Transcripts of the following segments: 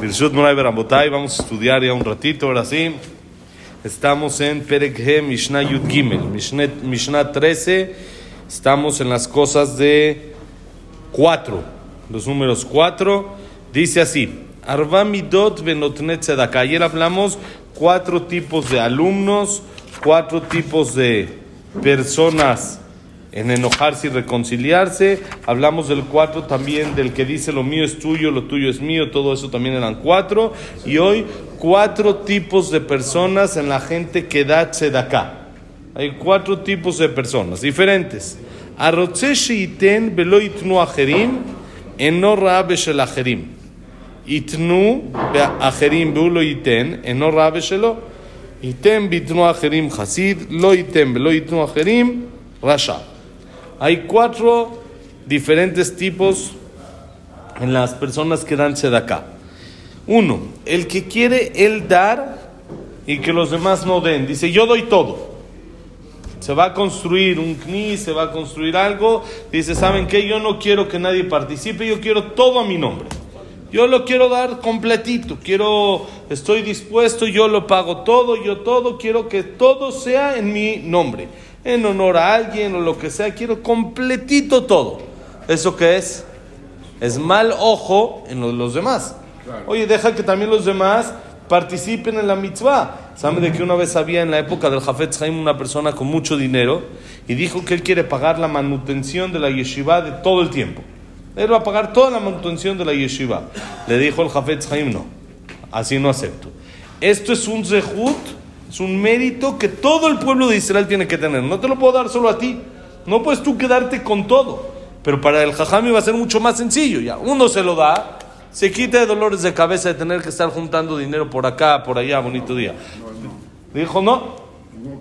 Vamos a estudiar ya un ratito, ahora sí. Estamos en Perek He Mishnah Yud Gimel, Mishnah, Mishnah 13. Estamos en las cosas de 4, los números 4. Dice así: Arba Midot Benotnet Tzedakah. Ayer hablamos cuatro tipos de alumnos, cuatro tipos de personas en enojarse y reconciliarse. Hablamos del cuatro también, del que dice lo mío es tuyo, lo tuyo es mío, todo eso también eran cuatro. Y hoy, cuatro tipos de personas en la gente que da acá. Hay cuatro tipos de personas diferentes. Arotze sheiten velo itnu acherim, eno rabe shel acherim. Itnu acherim beulo iten, eno rabe shelo. Iten bitnu acherim chasid, lo iten velo itnu acherim, rasha. Hay cuatro diferentes tipos en las personas que dan acá. Uno, el que quiere él dar y que los demás no den. Dice, yo doy todo. Se va a construir un CNI, se va a construir algo. Dice, ¿saben qué? Yo no quiero que nadie participe, yo quiero todo a mi nombre. Yo lo quiero dar completito, quiero, estoy dispuesto, yo lo pago todo, yo todo, quiero que todo sea en mi nombre en honor a alguien o lo que sea, quiero completito todo. ¿Eso qué es? Es mal ojo en los demás. Oye, deja que también los demás participen en la mitzvah. ¿Saben de que una vez había en la época del Jafet Haim una persona con mucho dinero y dijo que él quiere pagar la manutención de la yeshiva de todo el tiempo? Él va a pagar toda la manutención de la yeshiva. Le dijo el Jafet Haim, no, así no acepto. Esto es un zehut es un mérito que todo el pueblo de Israel tiene que tener. No te lo puedo dar solo a ti. No puedes tú quedarte con todo. Pero para el jajami va a ser mucho más sencillo. Ya uno se lo da, se quita de dolores de cabeza de tener que estar juntando dinero por acá, por allá, bonito día. Dijo, no,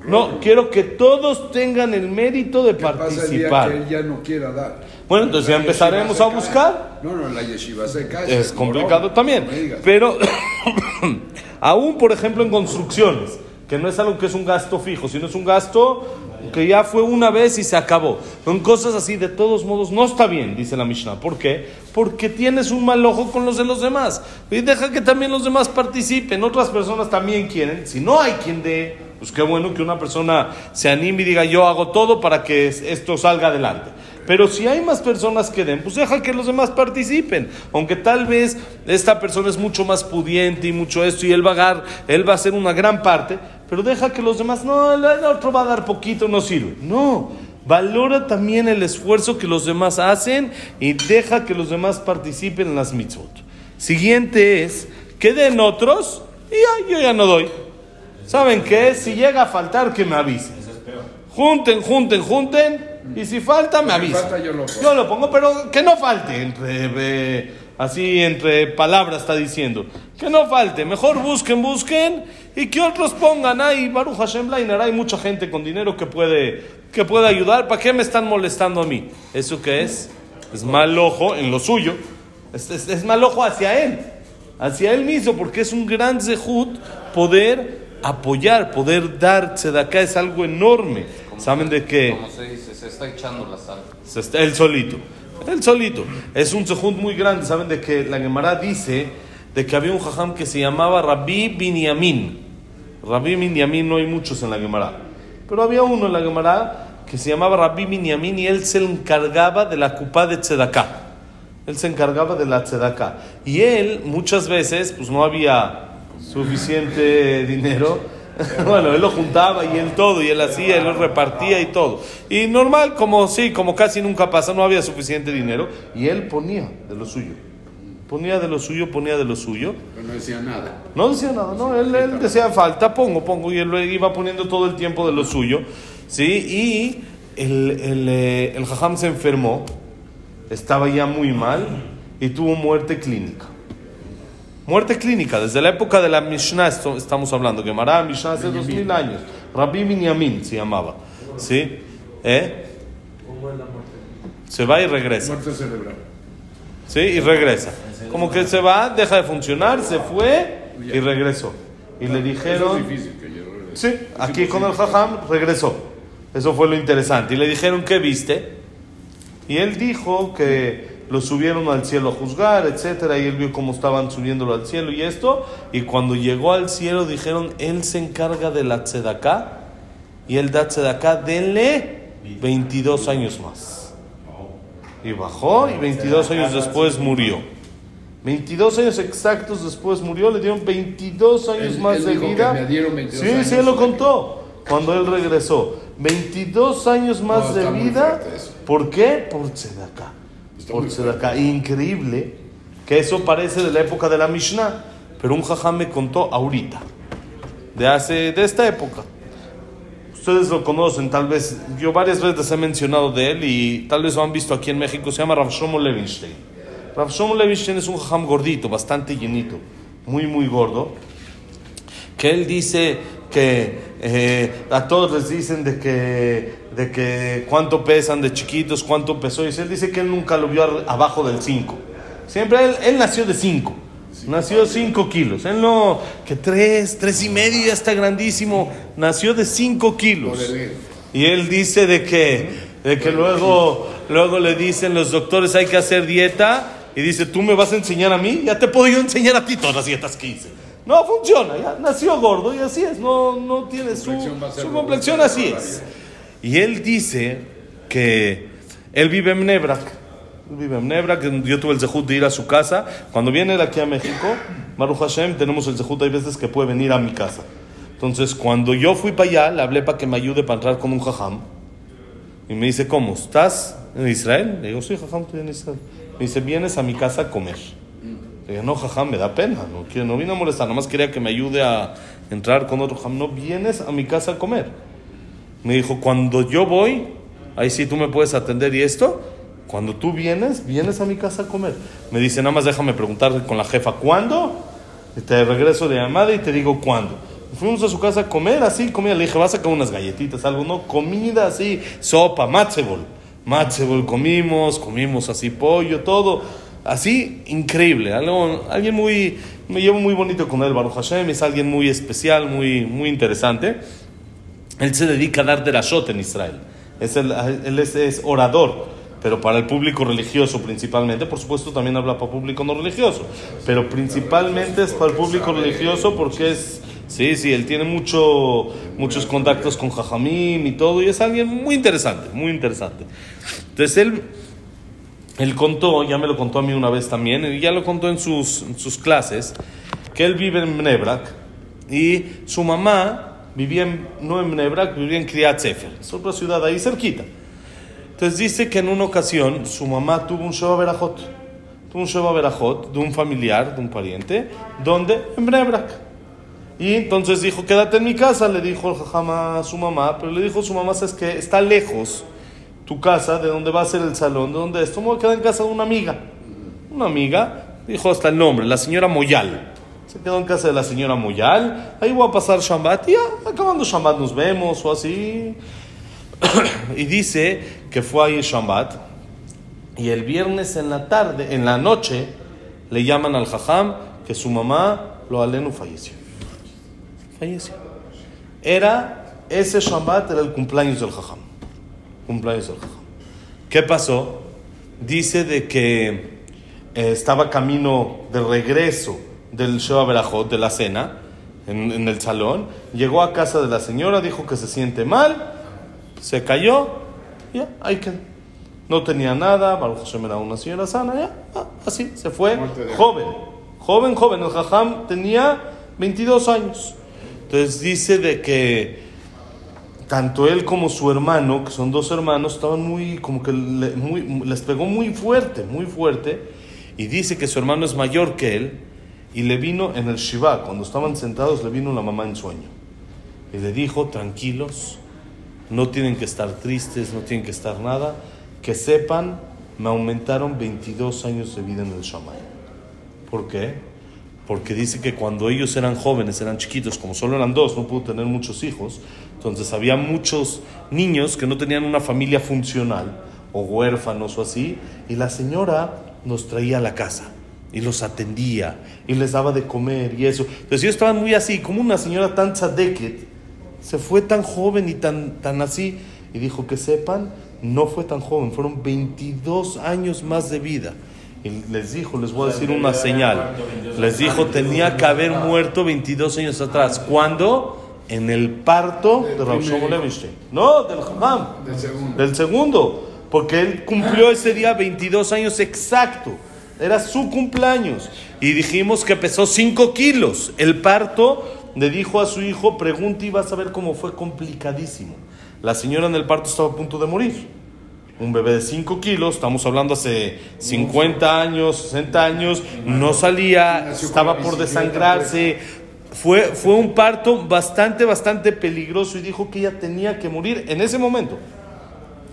no, quiero que todos tengan el mérito de participar. que él ya no quiera dar? Bueno, entonces ya empezaremos a buscar. No, no, la yeshiva se cae. Es complicado también. Pero, aún por ejemplo en construcciones que no es algo que es un gasto fijo, sino es un gasto que ya fue una vez y se acabó. Son cosas así, de todos modos, no está bien, dice la Mishnah. ¿Por qué? Porque tienes un mal ojo con los de los demás. Y deja que también los demás participen. Otras personas también quieren. Si no hay quien dé, pues qué bueno que una persona se anime y diga yo hago todo para que esto salga adelante. Pero si hay más personas que den, pues deja que los demás participen. Aunque tal vez esta persona es mucho más pudiente y mucho esto y él va a, dar, él va a hacer una gran parte, pero deja que los demás, no, el otro va a dar poquito, no sirve. No, valora también el esfuerzo que los demás hacen y deja que los demás participen en las mitzvot. Siguiente es, que den otros y ya, yo ya no doy. ¿Saben qué? Si llega a faltar, que me avisen. Junten, junten, junten. Y si falta, me avisen. Yo lo, yo lo pongo, pero que no falte entre así entre palabras está diciendo. Que no falte, mejor busquen, busquen y que otros pongan ahí, Baruch Hashem hay mucha gente con dinero que puede, que puede ayudar, ¿para qué me están molestando a mí? ¿Eso qué es? Es mal ojo en lo suyo, es, es, mal ojo hacia él, hacia él mismo, porque es un gran zehut poder apoyar, poder dar acá es algo enorme. ¿Saben de qué? Como se dice, se está echando la sal. Se está, él solito. Él solito. Es un sejud muy grande. ¿Saben de que la Gemara dice de que había un jajam que se llamaba Rabbi Binyamin? Rabbi Binyamin no hay muchos en la Gemara. Pero había uno en la Gemara que se llamaba Rabbi Binyamin y él se encargaba de la cupa de Tzedaká. Él se encargaba de la Tzedaká. Y él muchas veces, pues no había suficiente dinero bueno, él lo juntaba y él todo, y él hacía, él lo repartía y todo. Y normal, como sí, como casi nunca pasa, no había suficiente dinero, y él ponía de lo suyo. Ponía de lo suyo, ponía de lo suyo. Pero no decía nada. No decía nada, no, él, él decía falta, pongo, pongo, y él iba poniendo todo el tiempo de lo suyo. ¿sí? Y el, el, eh, el jajam se enfermó, estaba ya muy mal, y tuvo muerte clínica. Muerte clínica, desde la época de la Mishnah estamos hablando, que Mará Mishnah hace dos mil años. Rabbi Binyamin se llamaba. ¿Sí? ¿Eh? Se va y regresa. Muerte cerebral. ¿Sí? Y regresa. Como que se va, deja de funcionar, se fue y regresó. Y le dijeron... Sí, aquí con el jajam regresó. Eso fue lo interesante. Y le dijeron, ¿qué viste? Y él dijo que lo subieron al cielo a juzgar, etcétera, y él vio cómo estaban subiéndolo al cielo y esto, y cuando llegó al cielo dijeron, él se encarga de la tzedaká, y él da tzedaká, denle 22 años más. Y bajó, y 22 años después murió. 22 años exactos después murió, le dieron 22 años Él- más él de vida. me dieron 22 sí, años. sí, él lo contó cuando él regresó. 22 años más No, de vida. ¿Por qué? Por Tzedaká. Por. Increíble que eso parece de la época de la Mishnah, pero un jajam me contó ahorita, de hace, de esta época. Ustedes lo conocen, tal vez, yo varias veces les he mencionado de él y tal vez lo han visto aquí en México, se llama Rav Shlomo Levinstein. Rav Shlomo Levinstein es un jajam gordito, bastante llenito, muy, muy gordo, que él dice que eh, a todos les dicen de que, de que cuánto pesan de chiquitos, cuánto pesó, y él dice que él nunca lo vio abajo del 5. Siempre él, él nació de 5. Nació 5 kilos. Él no, que 3, 3 y medio ya está grandísimo. Nació de 5 kilos. Y él dice de que, de que luego, luego le dicen los doctores hay que hacer dieta. Y dice, ¿tú me vas a enseñar a mí? Ya te puedo yo enseñar a ti todas las dietas que hice. No funciona, ya nació gordo y así es. No, no tiene su, su complexión, así es. Y él dice que él vive en Nebrak. Él vive en Nebrak. Yo tuve el zehut de ir a su casa. Cuando viene él aquí a México, Maruch Hashem, tenemos el zehut. Hay veces que puede venir a mi casa. Entonces, cuando yo fui para allá, le hablé para que me ayude para entrar con un jajam. Y me dice, ¿cómo? ¿Estás en Israel? Le digo, sí, jajam, estoy en Israel. Me dice, vienes a mi casa a comer. No, jajam, me da pena. No, quiero, no vine a molestar, nomás quería que me ayude a entrar con otro jajam. No vienes a mi casa a comer. Me dijo, cuando yo voy, ahí sí tú me puedes atender y esto. Cuando tú vienes, vienes a mi casa a comer. Me dice, nada más déjame preguntar con la jefa, ¿cuándo? Y te regreso de llamada y te digo cuándo. Fuimos a su casa a comer así, comida. Le dije, vas a sacar unas galletitas, algo, no, comida así, sopa, matzebol. Matzebol comimos, comimos así pollo, todo. Así, increíble. Algo, alguien muy, me llevo muy bonito con él, Baruch Hashem. Es alguien muy especial, muy, muy interesante. Él se dedica a dar derashot en Israel. Es el- él es, orador, pero para el público religioso principalmente. Por supuesto, también habla para público no religioso, pero principalmente es para el público religioso porque es. Sí, sí, él tiene mucho, muchos contactos con Jajamim y todo, y es alguien muy interesante, muy interesante. Entonces él, él contó, ya me lo contó a mí una vez también, y ya lo contó en sus, sus clases, que él vive en Nebrak y su mamá vivía en, no en Nebrak, vivía en Kriyat es otra ciudad ahí cerquita. Entonces dice que en una ocasión su mamá tuvo un Sheva Berajot, tuvo un Sheva Berajot de un familiar, de un pariente, donde en Nebrak. Y entonces dijo, quédate en mi casa, le dijo el jajama a su mamá, pero le dijo su mamá, es que está lejos tu casa, de donde va a ser el salón, de donde esto, me voy a quedar en casa de una amiga. Una amiga, dijo hasta el nombre, la señora Moyal. Se quedó en casa de la señora Moyal, ahí voy a pasar Shabbat, y ya, acabando Shabbat nos vemos o así. y dice que fue ahí Shabbat, y el viernes en la tarde, en la noche, le llaman al jajam que su mamá, lo alenu, falleció falleció. Era, ese Shabbat era el cumpleaños del Jajam. Cumpleaños. ¿Qué pasó? Dice de que eh, estaba camino de regreso del Sheba Berajot, de la cena, en, en el salón. Llegó a casa de la señora, dijo que se siente mal, se cayó, ya, ahí quedó. No tenía nada, Baruch Hashem era una señora sana, ya, ah, así, se fue, joven, joven, joven. El Jajam tenía 22 años. Entonces dice de que tanto él como su hermano, que son dos hermanos, estaban muy, como que les pegó muy fuerte, muy fuerte. Y dice que su hermano es mayor que él. Y le vino en el Shiva, cuando estaban sentados, le vino la mamá en sueño. Y le dijo, tranquilos, no tienen que estar tristes, no tienen que estar nada. Que sepan, me aumentaron 22 años de vida en el Shammai. ¿Por qué? Porque dice que cuando ellos eran jóvenes, eran chiquitos, como solo eran dos, no pudo tener muchos hijos, entonces había muchos niños que no tenían una familia funcional, o huérfanos o así, y la señora nos traía a la casa y los atendía y les daba de comer y eso. Entonces ellos estaban muy así, como una señora tan tzadeket, se fue tan joven y tan, tan así, y dijo que sepan no fue tan joven, fueron 22 años más de vida. Y les dijo, les voy a decir una señal. Les dijo, tenía que haber muerto 22 años atrás. ¿Cuándo? En el parto de Rav Shlomo Levinstein. No, del Hamam. Del segundo. Del segundo. Porque él cumplió ese día 22 años exacto. Era su cumpleaños. Y dijimos que pesó 5 kilos. El parto le dijo a su hijo, pregunta y vas a ver cómo fue complicadísimo. La señora en el parto estaba a punto de morir. Un bebé de 5 kilos, estamos hablando hace 50 años, 60 años, no salía, estaba la por desangrarse. Fue, fue un parto bastante, bastante peligroso y dijo que ella tenía que morir en ese momento.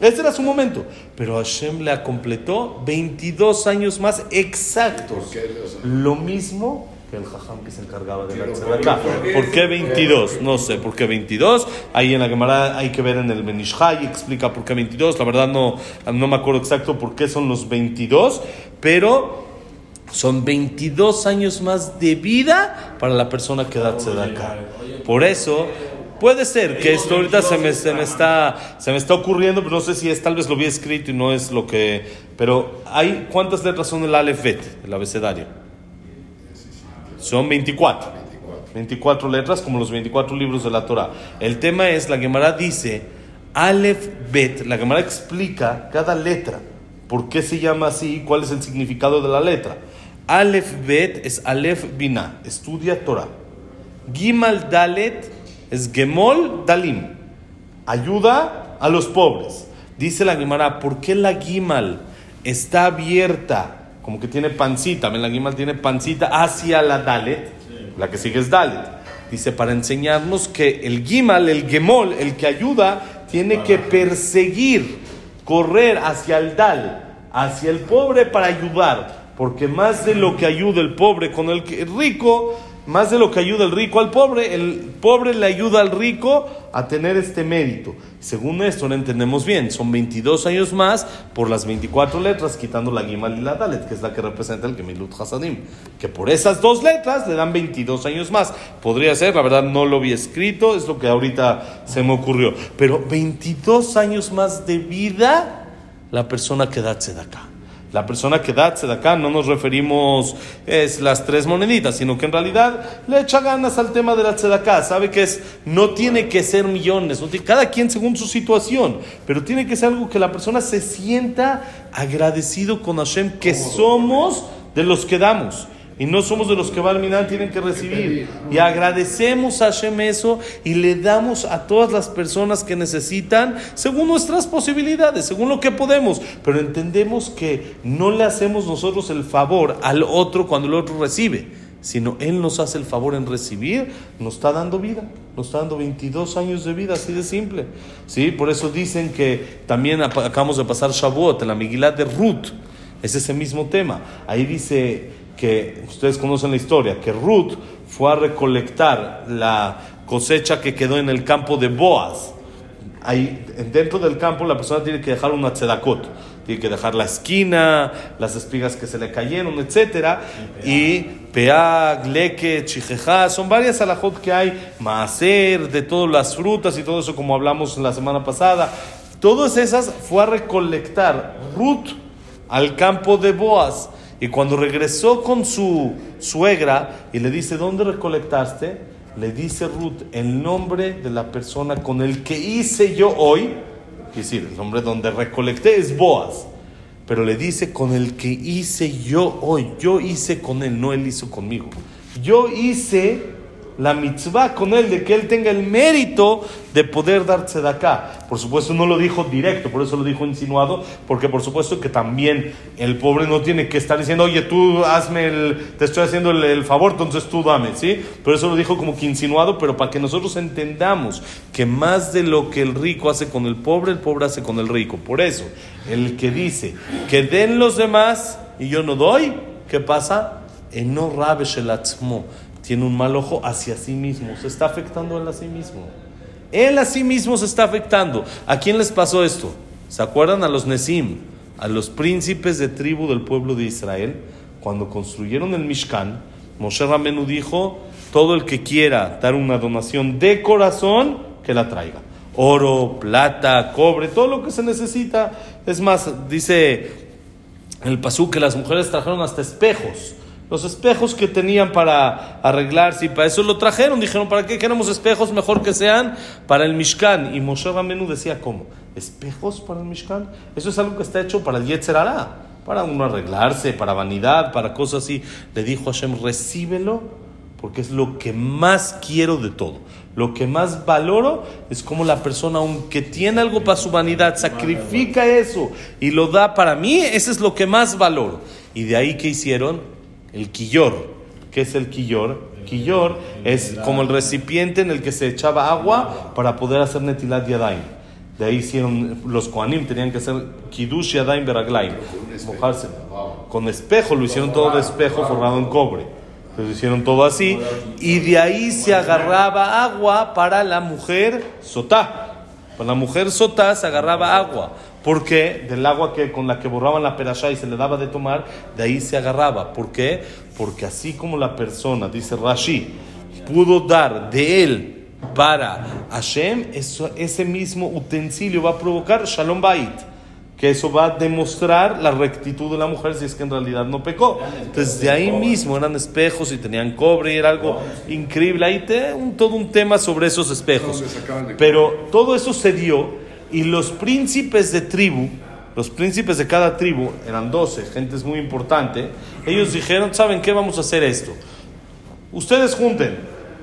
Ese era su momento. Pero Hashem le completó 22 años más exactos. Lo mismo que el jajam que se encargaba de la tzedakah. ¿por qué? ¿Por qué 22? No sé, ¿por qué 22? Ahí en la Gemara hay que ver en el Benishai, explica por qué 22. La verdad no, no me acuerdo exacto por qué son los 22, pero son 22 años más de vida para la persona que da tzedakah. Por eso, puede ser que esto ahorita se me, se me está, se me está ocurriendo, pero no sé si es, tal vez lo había escrito y no es lo que... Pero hay, ¿cuántas letras son el Aleph Bet, el abecedario? Son 24. 24 letras, como los 24 libros de la Torah. El tema es, la Gemara dice, Aleph Bet, la Gemara explica cada letra, por qué se llama así, cuál es el significado de la letra. Aleph Bet es Aleph Binah, estudia Torah. Gimal Dalet es Gemol Dalim, ayuda a los pobres. Dice la Gemara, ¿por qué la Gimal está abierta, como que tiene pancita? ¿Ven? La Gimal tiene pancita hacia la Dalet, la que sigue es Dalet. Dice, para enseñarnos que el Gimal, el Gemol, el que ayuda, tiene que perseguir, correr hacia el Dal, hacia el pobre para ayudar. Porque más de lo que ayuda el pobre con el que- el rico, más de lo que ayuda el rico al pobre, el pobre le ayuda al rico a tener este mérito. Según esto, lo entendemos bien. Son 22 años más por las 24 letras, quitando la Gimal y la Dalet, que es la que representa el Gemilut Hasadim. Que por esas dos letras le dan 22 años más. Podría ser, la verdad no lo vi escrito, es lo que ahorita se me ocurrió. Pero 22 años más de vida la persona que da tzedakah. La persona que da tzedakah no nos referimos es las tres moneditas, sino que en realidad le echa ganas al tema de la tzedakah. Sabe que es, no tiene que ser millones, no tiene- cada quien según su situación, pero tiene que ser algo que la persona se sienta agradecido con Hashem, que somos de los que damos. Y no somos de los que Balminan tienen que recibir. Y agradecemos a Hashem eso y le damos a todas las personas que necesitan según nuestras posibilidades, según lo que podemos. Pero entendemos que no le hacemos nosotros el favor al otro cuando el otro recibe, sino Él nos hace el favor en recibir, nos está dando vida, nos está dando 22 años de vida, así de simple. ¿Sí? Por eso dicen que también acabamos de pasar Shavuot, la Migilá de Ruth. Es ese mismo tema. Ahí dice que ustedes conocen la historia, que Ruth fue a recolectar la cosecha que quedó en el campo de Boaz. Ahí, dentro del campo la persona tiene que dejar una tzedakot, tiene que dejar la esquina, las espigas que se le cayeron, etcétera, y peag, leque, chijeja, son varias alajot que hay, maaser, de todas las frutas y todo eso como hablamos la semana pasada. Todas esas fue a recolectar Ruth al campo de Boaz. Y cuando regresó con su suegra y le dice, ¿dónde recolectaste? Le dice Ruth, el nombre de la persona con el que hice yo hoy, es decir, el nombre donde recolecté es Boaz. Pero le dice, con el que hice yo hoy, yo hice con él, no él hizo conmigo. Yo hice la mitzvah con él, de que él tenga el mérito de poder dar tzedakah. Por supuesto no lo dijo directo, por eso lo dijo insinuado, porque por supuesto que también el pobre no tiene que estar diciendo, oye, tú hazme el, te estoy haciendo el, el favor, entonces tú dame, ¿sí? Por eso lo dijo como que insinuado, pero para que nosotros entendamos que más de lo que el rico hace con el pobre, el pobre hace con el rico. Por eso, el que dice que den los demás y yo no doy, ¿qué pasa? Eno rabe shelatzmo tiene un mal ojo hacia sí mismo, se está afectando él a sí mismo. Él a sí mismo se está afectando. ¿A quién les pasó esto? ¿Se acuerdan a los Nesim, a los príncipes de tribu del pueblo de Israel? Cuando construyeron el Mishkan, Moshe Ramenu dijo, todo el que quiera dar una donación de corazón, que la traiga. oro, plata, cobre, todo lo que se necesita. Es más, dice el pasú que las mujeres trajeron hasta espejos. Los espejos que tenían para arreglarse y para eso lo trajeron. Dijeron, ¿para qué queremos espejos? Mejor que sean para el Mishkan. Y Moshe Ramenu decía, ¿cómo? ¿Espejos para el Mishkan? Eso es algo que está hecho para el Yetzer Hará, para uno arreglarse, para vanidad, para cosas así. Le dijo a Hashem, recíbelo porque es lo que más quiero de todo. Lo que más valoro es como la persona, aunque tiene algo para su vanidad, sacrifica eso y lo da para mí, ese es lo que más valoro. Y de ahí que hicieron el quillor. ¿Qué es el quillor? Quillor es como el recipiente en el que se echaba agua para poder hacer netilat yadayim. De ahí hicieron los koanim, tenían que hacer kiddush yadayim beraglaim, mojarse. Con espejo, lo hicieron todo de espejo forrado en cobre. Entonces hicieron todo así. Y de ahí se agarraba agua para la mujer sotá. Para la mujer sotá se agarraba agua. Porque del agua que, con la que borraban la perashá y se le daba de tomar, de ahí se agarraba. ¿Por qué? Porque así como la persona, dice Rashi, pudo dar de él para Hashem, eso, ese mismo utensilio va a provocar Shalom Bait. Que eso va a demostrar la rectitud de la mujer si es que en realidad no pecó. Entonces, de ahí mismo eran espejos y tenían cobre y era algo increíble. Ahí te, un, todo un tema sobre esos espejos. ¿Dónde sacaban de- Pero todo eso se dio y los príncipes de tribu, los príncipes de cada tribu, eran 12, gente es muy importante, ellos dijeron, ¿saben qué? Vamos a hacer esto. Ustedes junten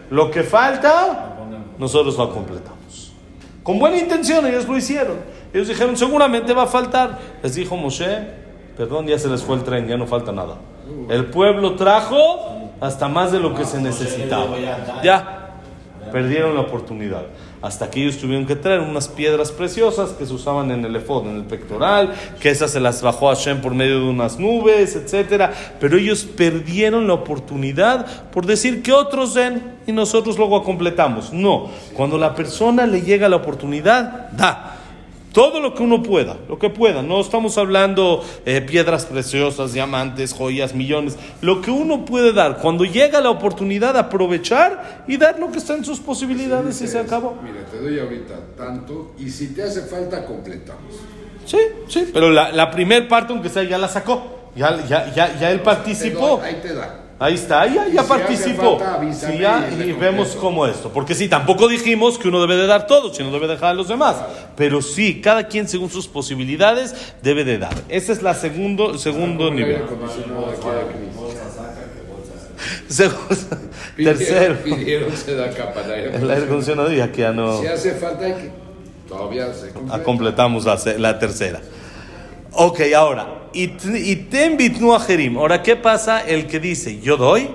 lo que falta, nosotros lo completamos. Con buena intención ellos lo hicieron. Ellos dijeron, seguramente va a faltar. Les dijo Moshe, perdón, ya se les fue el tren, ya no falta nada. El pueblo trajo hasta más de lo que se necesitaba. Ya, perdieron la oportunidad. Hasta que ellos tuvieron que traer unas piedras preciosas que se usaban en el efod, en el pectoral, que esas se las bajó Hashem por medio de unas nubes, etcétera. Pero ellos perdieron la oportunidad por decir que otros den y nosotros luego completamos. No, cuando la persona le llega la oportunidad, da. Todo lo que uno pueda, lo que pueda. No estamos hablando eh, piedras preciosas, diamantes, joyas, millones. Lo que uno puede dar. Cuando llega la oportunidad, aprovechar y dar lo que está en sus posibilidades y se acabó. Mira, te doy ahorita tanto y si te hace falta, completamos. Sí, sí. Pero la, la primer parte, aunque sea, ya la sacó. Ya, ya, ya, ya él Te participó. doy, ahí te da. Ahí está, ya, Y ya si participó. falta, Sí, ya, y vemos cómo esto. Porque sí, tampoco dijimos que uno debe de dar todo, sino debe dejar a los demás. Pero sí, cada quien según sus posibilidades debe de dar. Ese es la segundo, segundo El nivel. Segundo- Pidieron- tercero, el aire acondicionado y aquí ya no. Si hace falta, hay que. Todavía se Ah, completa. completamos la, la tercera. Ok, ahora, y ten bitnu ajerim. Ahora, ¿qué pasa? El que dice, yo doy,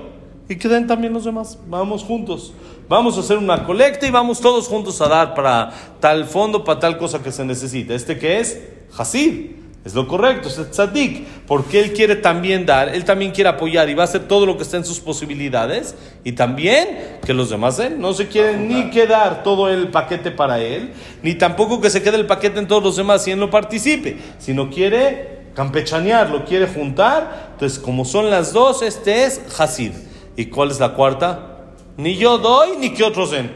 y que den también los demás. Vamos juntos. Vamos a hacer una colecta y vamos todos juntos a dar para tal fondo, para tal cosa que se necesita. ¿Este que es? Hasid. Es lo correcto, es el tzadik. Porque él quiere también dar, él también quiere apoyar y va a hacer todo lo que está en sus posibilidades. Y también que los demás den. No se quiere ni quedar todo el paquete para él, ni tampoco que se quede el paquete en todos los demás y él no participe. Sino quiere campechanear, lo quiere juntar. Entonces, como son las dos, este es Hasid. ¿Y cuál es la cuarta? Ni yo doy, ni que otros den.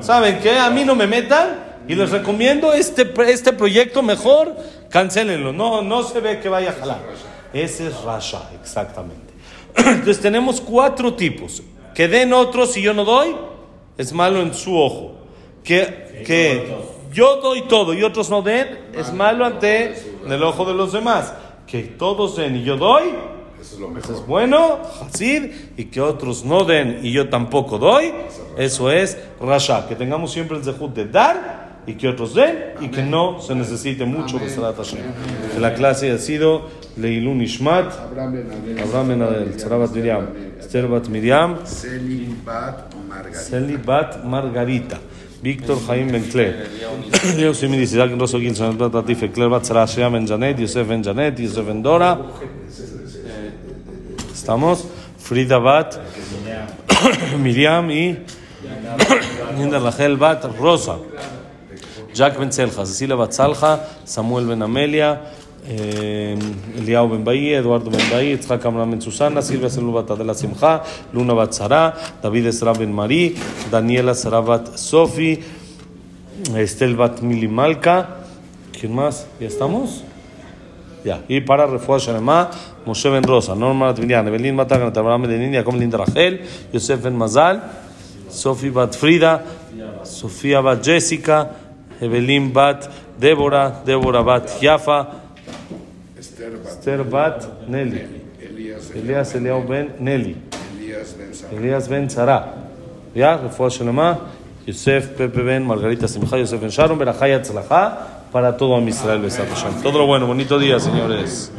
¿Saben qué? A mí no me metan y les recomiendo este, este proyecto mejor, cancelenlo. No, no se ve que vaya a jalar. Ese es Rasha, exactamente. Entonces tenemos cuatro tipos. Que den otros si yo no doy, es malo en su ojo. Que, que yo doy todo y otros no den, es malo ante el ojo de los demás. Que todos den y yo doy, Eso es lo eso mejor. es bueno, Hasid, y que otros no den y yo tampoco doy, eso es Rasha. Que tengamos siempre el zehut de dar y que otros den y que no se necesite mucho Besarat Hashem. La clase ha sido Leilun Ishmat, Abraham Ben Adel. Abraham Ben Adel, Sarabat Miriam, Esther Bat Miriam, Celi Bat Margarita. Víctor Jaime Ben Claire. Leo Simini, Isaac Rosso Gil, Sanet Bat Latife, Claire Bat Sarah Shea Ben Janet, Yosef Ben Janet, Yosef Ben Dora. ¿Estamos? Frida Bat, Miriam y Linda Rachel Bat Rosa. Jack Ben Cecilia Bat Salja, Samuel Ben Amelia, eh, Ben Bahía, Eduardo Ben Bahía, Itzhak Ben Susana, Silvia Selu Bat Adela Simcha, Luna Bat Sara, David Esra Ben Marí, Daniela Sara Bat Sofi, Estel Bat Milimalka. ¿Quién más? ¿Ya estamos? Ya. Y para Refuah Shalema, Moshe Ben Rosa, Norma Latminian, Evelyn Matagan, Abraham Medenin, Jacob Linda Rachel, Yosef Ben Mazal, Sofi Bat Frida, Sofía Bat Jessica, Evelyn Bat Débora, Débora Bat Yafa, Esther Bat, Nelly, Elías, Eliao Ben Nelly. Elías Ben Sara. Ya, Refuah Shalema, Yosef Pepe Ben, Margarita Simcha, Yosef Ben Sharon, Berajay Atzlajá, para todo a Israel, Besat. Todo lo bueno, bonito día, señores.